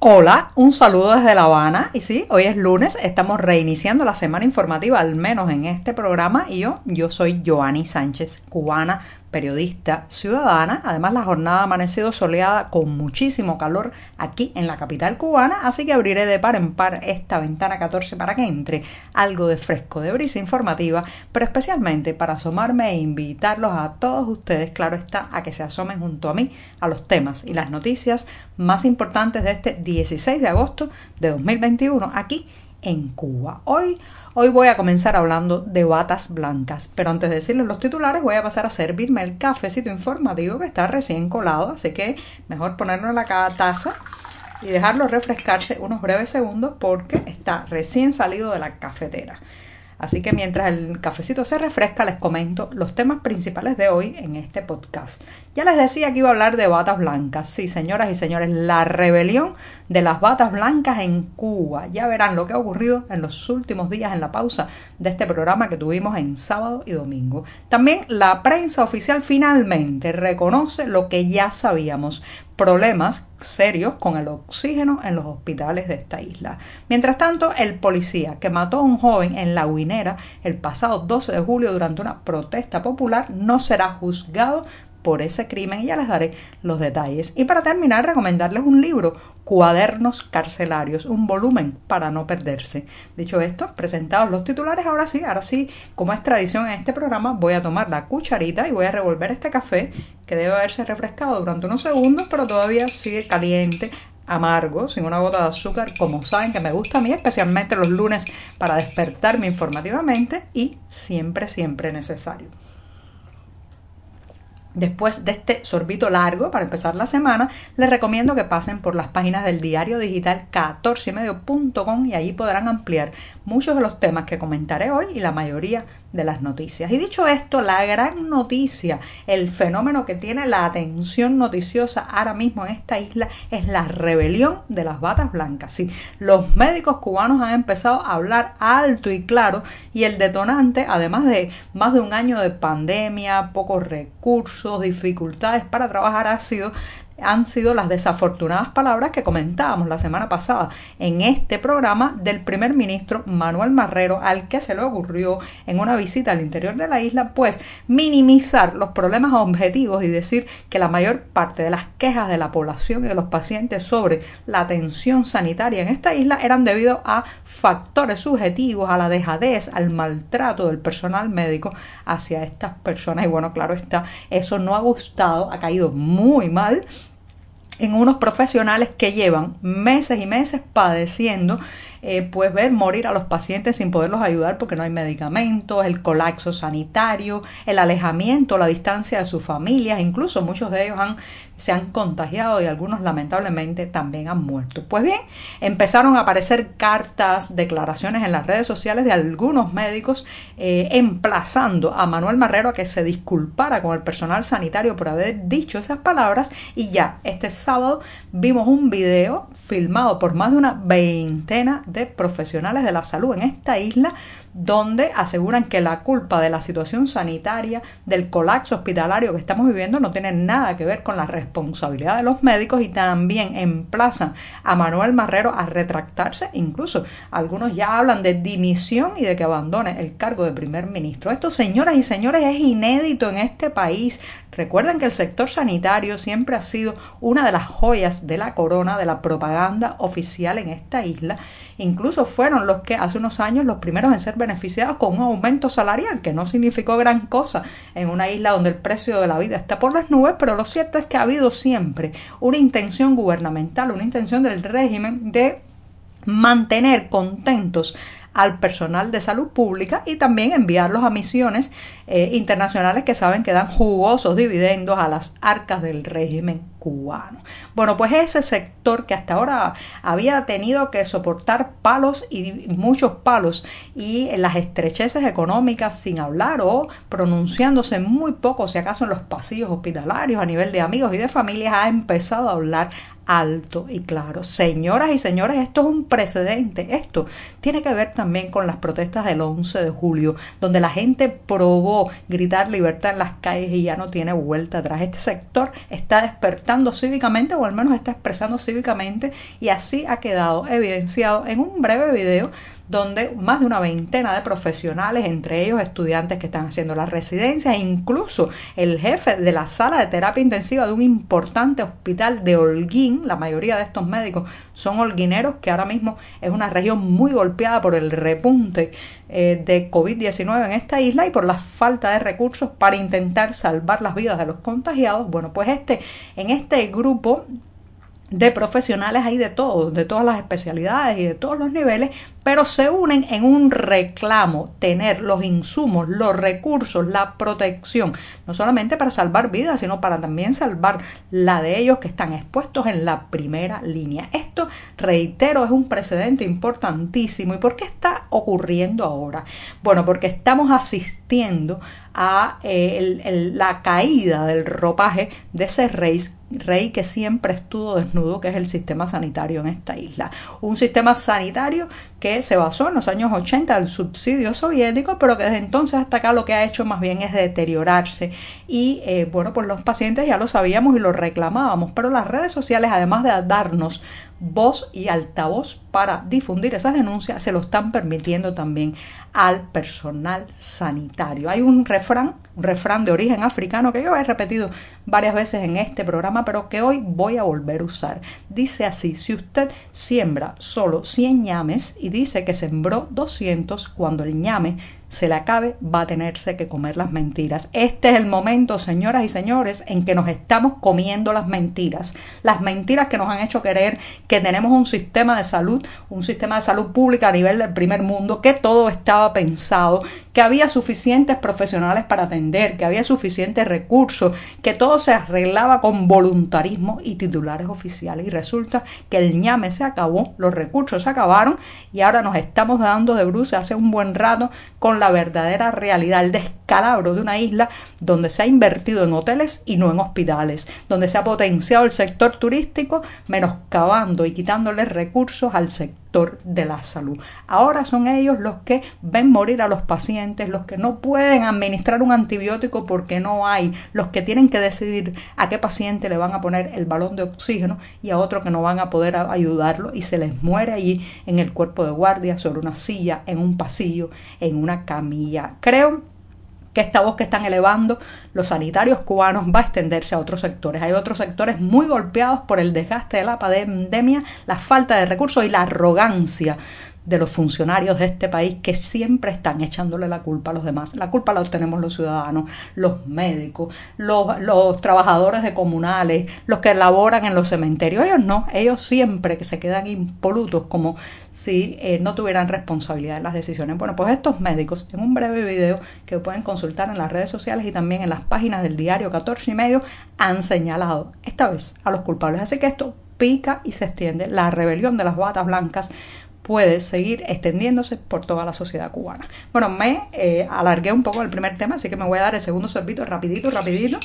Hola, un saludo desde La Habana. Y sí, hoy es lunes, estamos reiniciando la semana informativa, al menos en este programa. Y yo, yo soy Joanny Sánchez, cubana, periodista ciudadana. Además, la jornada ha amanecido soleada con muchísimo calor aquí en la capital cubana, así que abriré de par en par esta ventana 14 para que entre algo de fresco, de brisa informativa, pero especialmente para asomarme e invitarlos a todos ustedes, claro está, a que se asomen junto a mí a los temas y las noticias más importantes de este 16 de agosto de 2021 aquí en Cuba. Hoy Hoy voy a comenzar hablando de batas blancas, pero antes de decirles los titulares voy a pasar a servirme el cafecito informativo que está recién colado, así que mejor ponerlo en la taza y dejarlo refrescarse unos breves segundos porque está recién salido de la cafetera. Así que mientras el cafecito se refresca, les comento los temas principales de hoy en este podcast. Ya les decía que iba a hablar de batas blancas. Sí, señoras y señores, la rebelión de las batas blancas en Cuba. Ya verán lo que ha ocurrido en los últimos días en la pausa de este programa que tuvimos en sábado y domingo. También la prensa oficial finalmente reconoce lo que ya sabíamos problemas serios con el oxígeno en los hospitales de esta isla. Mientras tanto, el policía que mató a un joven en La Guinera el pasado 12 de julio durante una protesta popular no será juzgado por ese crimen y ya les daré los detalles. Y para terminar, recomendarles un libro, Cuadernos Carcelarios, un volumen para no perderse. Dicho esto, presentados los titulares, ahora sí, ahora sí, como es tradición en este programa, voy a tomar la cucharita y voy a revolver este café que debe haberse refrescado durante unos segundos, pero todavía sigue caliente, amargo, sin una gota de azúcar, como saben que me gusta a mí, especialmente los lunes para despertarme informativamente y siempre, siempre necesario. Después de este sorbito largo para empezar la semana, les recomiendo que pasen por las páginas del diario digital 14ymedio.com y ahí podrán ampliar muchos de los temas que comentaré hoy y la mayoría de las noticias. Y dicho esto, la gran noticia, el fenómeno que tiene la atención noticiosa ahora mismo en esta isla es la rebelión de las batas blancas. Sí, los médicos cubanos han empezado a hablar alto y claro y el detonante, además de más de un año de pandemia, pocos recursos, dificultades para trabajar, ha sido han sido las desafortunadas palabras que comentábamos la semana pasada en este programa del primer ministro Manuel Marrero al que se le ocurrió en una visita al interior de la isla pues minimizar los problemas objetivos y decir que la mayor parte de las quejas de la población y de los pacientes sobre la atención sanitaria en esta isla eran debido a factores subjetivos, a la dejadez, al maltrato del personal médico hacia estas personas. Y bueno, claro está, eso no ha gustado, ha caído muy mal en unos profesionales que llevan meses y meses padeciendo pues ver morir a los pacientes sin poderlos ayudar porque no hay medicamentos, el colapso sanitario, el alejamiento, la distancia de sus familias, incluso muchos de ellos se han contagiado y algunos lamentablemente también han muerto. Pues bien, empezaron a aparecer cartas, declaraciones en las redes sociales de algunos médicos eh, emplazando a Manuel Marrero a que se disculpara con el personal sanitario por haber dicho esas palabras y ya este sábado vimos un video filmado por más de una veintena de profesionales de la salud en esta isla donde aseguran que la culpa de la situación sanitaria, del colapso hospitalario que estamos viviendo no tiene nada que ver con la responsabilidad de los médicos y también emplazan a Manuel Marrero a retractarse, incluso algunos ya hablan de dimisión y de que abandone el cargo de primer ministro. Esto, señoras y señores, es inédito en este país. Recuerden que el sector sanitario siempre ha sido una de las joyas de la corona de la propaganda oficial en esta isla. Incluso fueron los que hace unos años los primeros en ser beneficiados con un aumento salarial, que no significó gran cosa en una isla donde el precio de la vida está por las nubes, pero lo cierto es que ha habido siempre una intención gubernamental, una intención del régimen de mantener contentos al personal de salud pública y también enviarlos a misiones eh, internacionales que saben que dan jugosos dividendos a las arcas del régimen Bueno, pues ese sector que hasta ahora había tenido que soportar palos y muchos palos y las estrecheces económicas sin hablar o pronunciándose muy poco, si acaso en los pasillos hospitalarios a nivel de amigos y de familias, ha empezado a hablar alto y claro. Señoras y señores, esto es un precedente. Esto tiene que ver también con las protestas del 11 de julio, donde la gente probó gritar libertad en las calles y ya no tiene vuelta atrás. Este sector está despertando cívicamente o al menos está expresando cívicamente y así ha quedado evidenciado en un breve video donde más de una veintena de profesionales, entre ellos estudiantes que están haciendo las residencias, e incluso el jefe de la sala de terapia intensiva de un importante hospital de Holguín, la mayoría de estos médicos son holguineros, que ahora mismo es una región muy golpeada por el repunte eh, de COVID-19 en esta isla y por la falta de recursos para intentar salvar las vidas de los contagiados. Bueno, pues este, en este grupo de profesionales hay de todos, de todas las especialidades y de todos los niveles, pero se unen en un reclamo, tener los insumos, los recursos, la protección, no solamente para salvar vidas, sino para también salvar la de ellos que están expuestos en la primera línea. Esto, reitero, es un precedente importantísimo. ¿Y por qué está ocurriendo ahora? Bueno, porque estamos asistiendo a eh, la caída del ropaje de ese rey, rey que siempre estuvo desnudo, que es el sistema sanitario en esta isla. Un sistema sanitario que se basó en los años 80 del subsidio soviético, pero que desde entonces hasta acá lo que ha hecho más bien es deteriorarse. Y eh, bueno, pues los pacientes ya lo sabíamos y lo reclamábamos, pero las redes sociales, además de darnos voz y altavoz para difundir esas denuncias, se lo están permitiendo también al personal sanitario. Hay un refrán, un refrán de origen africano que yo he repetido varias veces en este programa, pero que hoy voy a volver a usar. Dice así, si usted siembra solo 100 ñames y dice que sembró 200, cuando el ñame se le acabe, va a tenerse que comer las mentiras. Este es el momento, señoras y señores, en que nos estamos comiendo las mentiras. Las mentiras que nos han hecho creer que tenemos un sistema de salud, un sistema de salud pública a nivel del primer mundo, que todo estaba pensado, que había suficientes profesionales para atender, que había suficientes recursos, que todo se arreglaba con voluntarismo y titulares oficiales. Y resulta que el ñame se acabó, los recursos se acabaron y ahora nos estamos dando de bruces hace un buen rato con la verdadera realidad, el descalabro de una isla donde se ha invertido en hoteles y no en hospitales, donde se ha potenciado el sector turístico, menoscabando y quitándole recursos al sector de la salud. Ahora son ellos los que ven morir a los pacientes, los que no pueden administrar un antibiótico porque no hay, los que tienen que decidir a qué paciente le van a poner el balón de oxígeno y a otro que no van a poder ayudarlo y se les muere allí en el cuerpo de guardia, sobre una silla, en un pasillo, en una camilla. Creo que esta voz que están elevando los sanitarios cubanos va a extenderse a otros sectores. Hay otros sectores muy golpeados por el desgaste de la pandemia, la falta de recursos y la arrogancia de los funcionarios de este país que siempre están echándole la culpa a los demás. La culpa la tenemos los ciudadanos, los médicos, los, trabajadores de comunales, los que laboran en los cementerios. Ellos no, ellos siempre que se quedan impolutos como si eh, no tuvieran responsabilidad en las decisiones. Bueno, pues estos médicos, en un breve video que pueden consultar en las redes sociales y también en las páginas del diario 14 y medio, han señalado esta vez a los culpables. Así que esto pica y se extiende. La rebelión de las batas blancas puede seguir extendiéndose por toda la sociedad cubana. Bueno, me eh, alargué un poco el primer tema, así que me voy a dar el segundo sorbito rapidito, rapidito.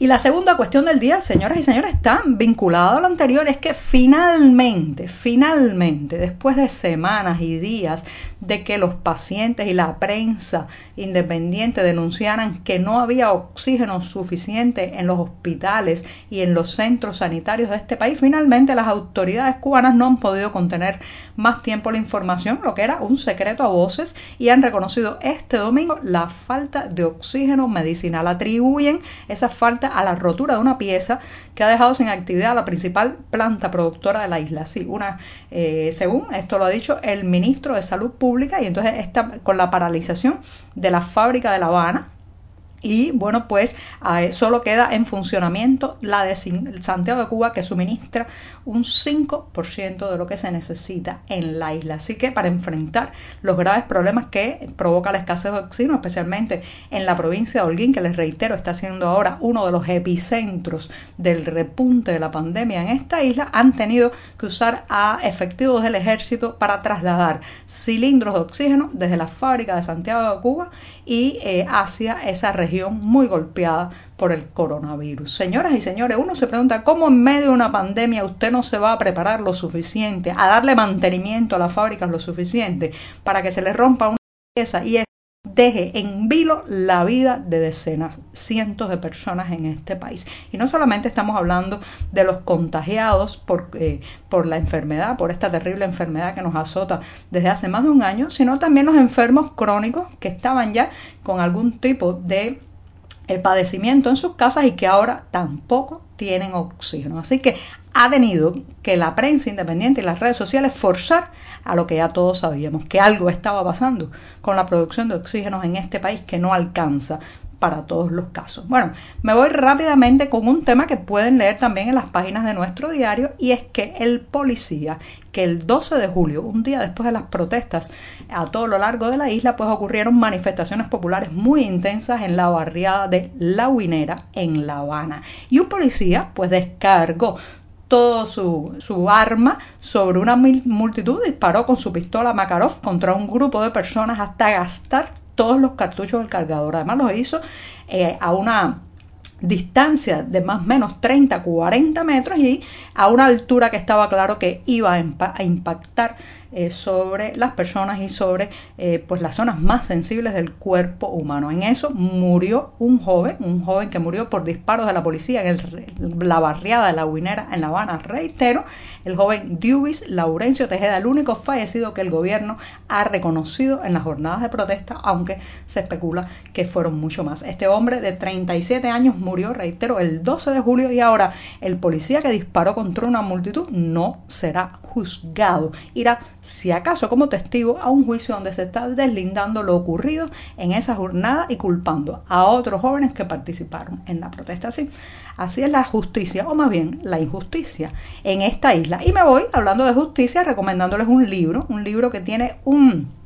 Y la segunda cuestión del día, señoras y señores, está vinculada a lo anterior, es que finalmente, finalmente, después de semanas y días de que los pacientes y la prensa independiente denunciaran que no había oxígeno suficiente en los hospitales y en los centros sanitarios de este país, finalmente las autoridades cubanas no han podido contener más tiempo la información, lo que era un secreto a voces, y han reconocido este domingo la falta de oxígeno medicinal. Atribuyen esa falta a la rotura de una pieza que ha dejado sin actividad a la principal planta productora de la isla. Sí, una, eh, según esto lo ha dicho el ministro de Salud Pública, y entonces está con la paralización de la fábrica de La Habana, y bueno, pues solo queda en funcionamiento la de Santiago de Cuba que suministra un 5% de lo que se necesita en la isla. Así que para enfrentar los graves problemas que provoca la escasez de oxígeno, especialmente en la provincia de Holguín, que les reitero está siendo ahora uno de los epicentros del repunte de la pandemia en esta isla, han tenido que usar a efectivos del ejército para trasladar cilindros de oxígeno desde la fábrica de Santiago de Cuba y eh, hacia esa región región muy golpeada por el coronavirus. Señoras y señores, uno se pregunta cómo en medio de una pandemia usted no se va a preparar lo suficiente, a darle mantenimiento a las fábricas lo suficiente para que se le rompa una pieza y deje en vilo la vida de decenas, cientos de personas en este país. Y no solamente estamos hablando de los contagiados por, eh, por la enfermedad, por esta terrible enfermedad que nos azota desde hace más de un año, sino también los enfermos crónicos que estaban ya con algún tipo de el padecimiento en sus casas y que ahora tampoco tienen oxígeno. Así que ha tenido que la prensa independiente y las redes sociales forzar a lo que ya todos sabíamos, que algo estaba pasando con la producción de oxígeno en este país que no alcanza para todos los casos. Bueno, me voy rápidamente con un tema que pueden leer también en las páginas de nuestro diario y es que el policía que el 12 de julio, un día después de las protestas a todo lo largo de la isla, pues ocurrieron manifestaciones populares muy intensas en la barriada de La Huinera en La Habana y un policía pues descargó todo su, su, arma sobre una multitud, disparó con su pistola Makarov contra un grupo de personas hasta gastar todos los cartuchos del cargador. Además lo hizo eh, a una distancia de más o menos 30, 40 metros y a una altura que estaba claro que iba a, impactar eh, sobre las personas y sobre eh, pues las zonas más sensibles del cuerpo humano. En eso murió un joven, un joven que murió por disparos de la policía en la barriada de la Huinera en La Habana. Reitero, el joven Dubis Laurencio Tejeda, el único fallecido que el gobierno ha reconocido en las jornadas de protesta, aunque se especula que fueron mucho más. Este hombre de 37 años murió, reitero, el 12 de julio y ahora el policía que disparó contra una multitud no será juzgado. Irá, si acaso, como testigo a un juicio donde se está deslindando lo ocurrido en esa jornada y culpando a otros jóvenes que participaron en la protesta. Así, así es la justicia, o más bien la injusticia en esta isla y me voy, hablando de justicia, recomendándoles un libro, un libro que tiene un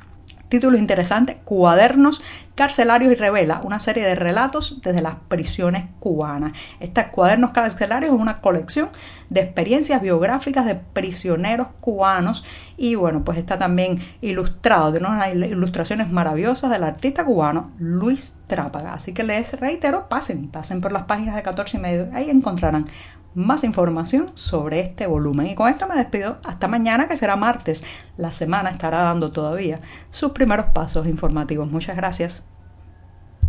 título interesante, Cuadernos Carcelarios y Revela, una serie de relatos desde las prisiones cubanas. Estos cuadernos carcelarios es una colección de experiencias biográficas de prisioneros cubanos y bueno, pues está también ilustrado, tiene unas ilustraciones maravillosas del artista cubano Luis Trápaga. Así que les reitero, pasen, pasen por las páginas de 14 y medio, ahí encontrarán más información sobre este volumen. Y con esto me despido hasta mañana, que será martes. La semana estará dando todavía sus primeros pasos informativos. Muchas gracias.